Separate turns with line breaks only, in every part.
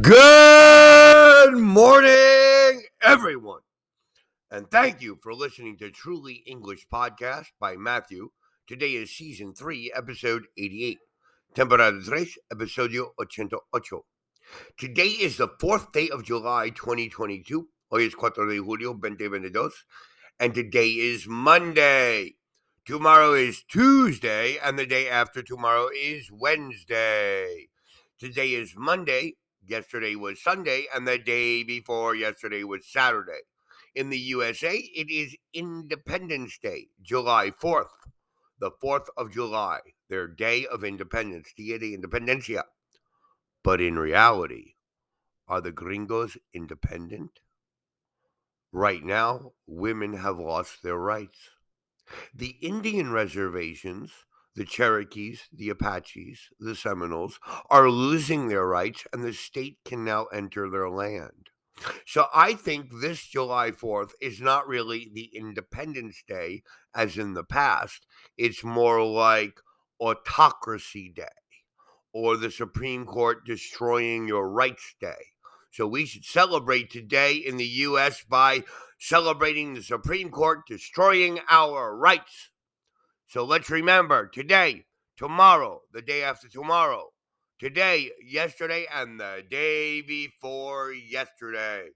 Good morning, everyone. And thank you for listening to Truly English Podcast by Matthew. Today is season 3, episode 88. Temporada 3, episodio 88. Today is the fourth day of July 2022. Hoy es 4 de julio 2022. And today is Monday. Tomorrow is Tuesday. And the day after tomorrow is Wednesday. Today is Monday, Yesterday was Sunday, and the day before yesterday was Saturday. In the USA, it is Independence Day, July 4th, the 4th of July, their day of independence, Dia de Independencia. But in reality, are the gringos independent? Right now, women have lost their rights. The Indian reservations the Cherokees, the Apaches, the Seminoles are losing their rights, and the state can now enter their land. So I think this July 4th is not really the Independence Day as in the past. It's more like Autocracy Day or the Supreme Court destroying your rights day. So we should celebrate today in the U.S. by celebrating the Supreme Court destroying our rights. So let's remember today, tomorrow, the day after tomorrow, today, yesterday, and the day before yesterday.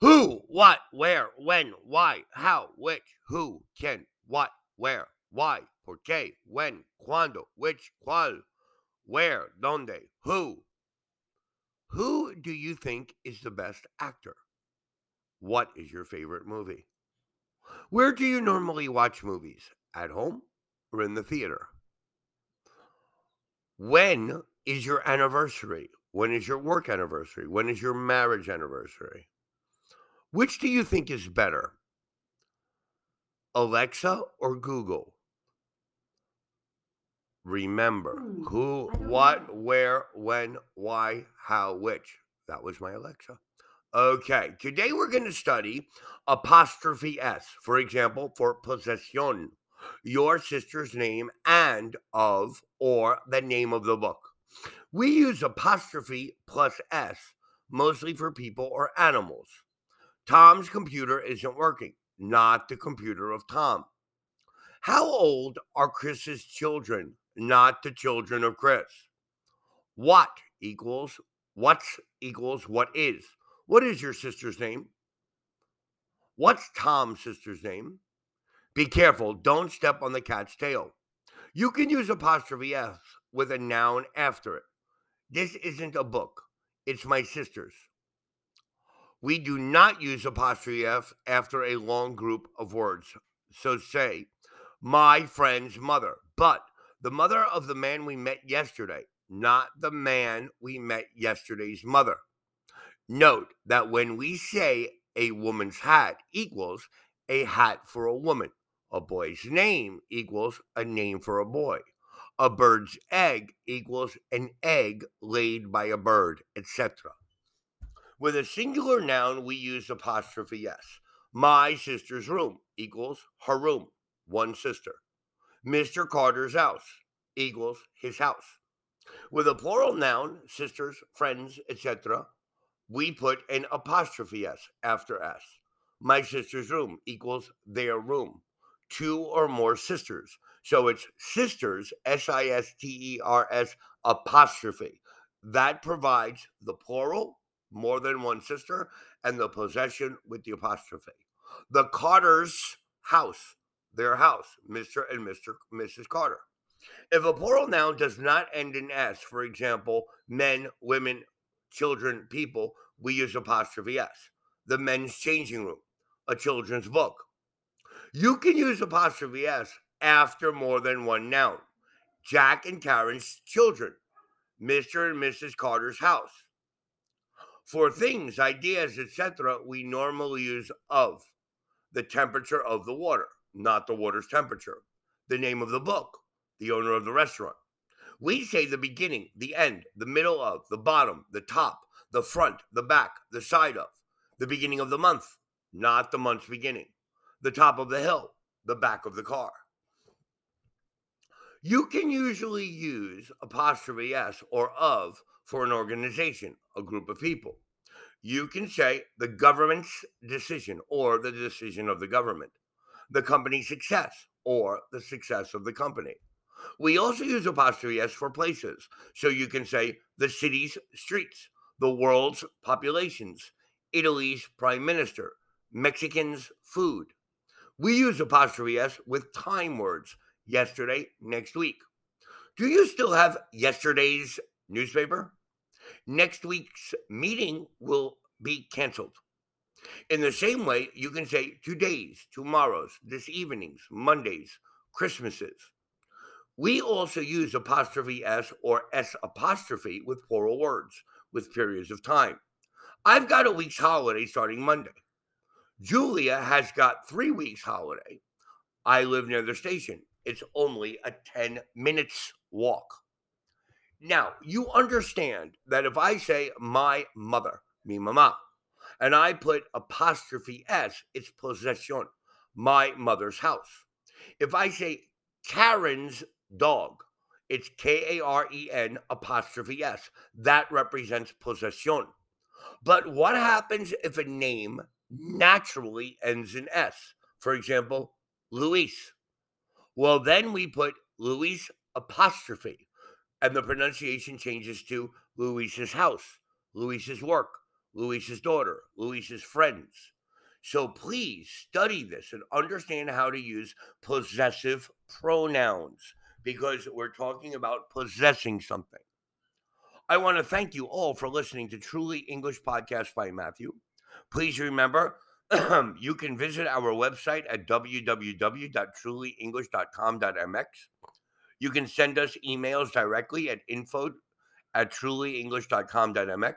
Who, what, where, when, why, how, which, who, quién, what, where, why, por qué, when, cuándo, which, cuál, where, donde, who. Who do you think is the best actor? What is your favorite movie? Where do you normally watch movies? At home or in the theater? When is your anniversary? When is your work anniversary? When is your marriage anniversary? Which do you think is better? Alexa or Google? Remember
Hmm,
who, what, where, when, why, how, which. That was my Alexa. Okay, today we're going to study apostrophe S. For example, for possession, your sister's name and of or the name of the book. We use apostrophe plus S mostly for people or animals. Tom's computer isn't working, not the computer of Tom. How old are Chris's children, not the children of Chris? What equals what's equals what is. What is your sister's name? What's Tom's sister's name? Be careful, don't step on the cat's tail. You can use apostrophe S with a noun after it. This isn't a book, it's my sister's. We do not use apostrophe F after a long group of words. So say, my friend's mother, but the mother of the man we met yesterday, not the man we met yesterday's mother. Note that when we say a woman's hat equals a hat for a woman, a boy's name equals a name for a boy, a bird's egg equals an egg laid by a bird, etc. With a singular noun, we use apostrophe s. My sister's room equals her room, one sister. Mr. Carter's house equals his house. With a plural noun, sisters, friends, etc., we put an apostrophe s after s. My sister's room equals their room. Two or more sisters. So it's sisters, S I S T E R S apostrophe. That provides the plural, more than one sister, and the possession with the apostrophe. The Carter's house, their house, Mr. and Mr. Mrs. Carter. If a plural noun does not end in S, for example, men, women, children, people, we use apostrophe S. The men's changing room, a children's book. You can use apostrophe S after more than one noun. Jack and Karen's children, Mr. and Mrs. Carter's house. For things, ideas, etc., we normally use of. The temperature of the water, not the water's temperature. The name of the book, the owner of the restaurant. We say the beginning, the end, the middle of, the bottom, the top, the front, the back, the side of, the beginning of the month, not the month's beginning, the top of the hill, the back of the car. You can usually use apostrophe s or of for an organization, a group of people. You can say the government's decision or the decision of the government, the company's success or the success of the company. We also use apostrophe S for places. So you can say the city's streets, the world's populations, Italy's prime minister, Mexicans' food. We use apostrophe S with time words yesterday, next week. Do you still have yesterday's newspaper? Next week's meeting will be canceled. In the same way, you can say today's, tomorrow's, this evening's, Monday's, Christmases. We also use apostrophe S or S apostrophe with plural words with periods of time. I've got a week's holiday starting Monday. Julia has got three weeks holiday. I live near the station. It's only a 10 minutes walk. Now, you understand that if I say my mother, mi mama, and I put apostrophe S, it's possession, my mother's house. If I say Karen's dog, it's K A R E N apostrophe S. That represents possession. But what happens if a name naturally ends in S? For example, Luis. Well, then we put Luis apostrophe, and the pronunciation changes to Luis's house, Luis's work, Luis's daughter, Luis's friends. So please study this and understand how to use possessive pronouns because we're talking about possessing something. I want to thank you all for listening to Truly English Podcast by Matthew. Please remember, you can visit our website at www.trulyenglish.com.mx. You can send us emails directly at info at trulyenglish.com.mx.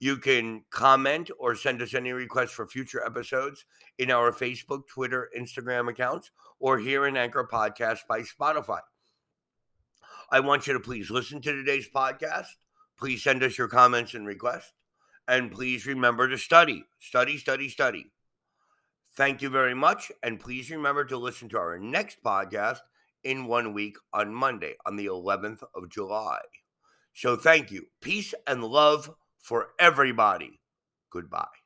You can comment or send us any requests for future episodes in our Facebook, Twitter, Instagram accounts, or here in Anchor Podcast by Spotify. I want you to please listen to today's podcast. Please send us your comments and requests. And please remember to study, study, study, study. Thank you very much. And please remember to listen to our next podcast in one week on Monday, on the 11th of July. So thank you. Peace and love for everybody. Goodbye.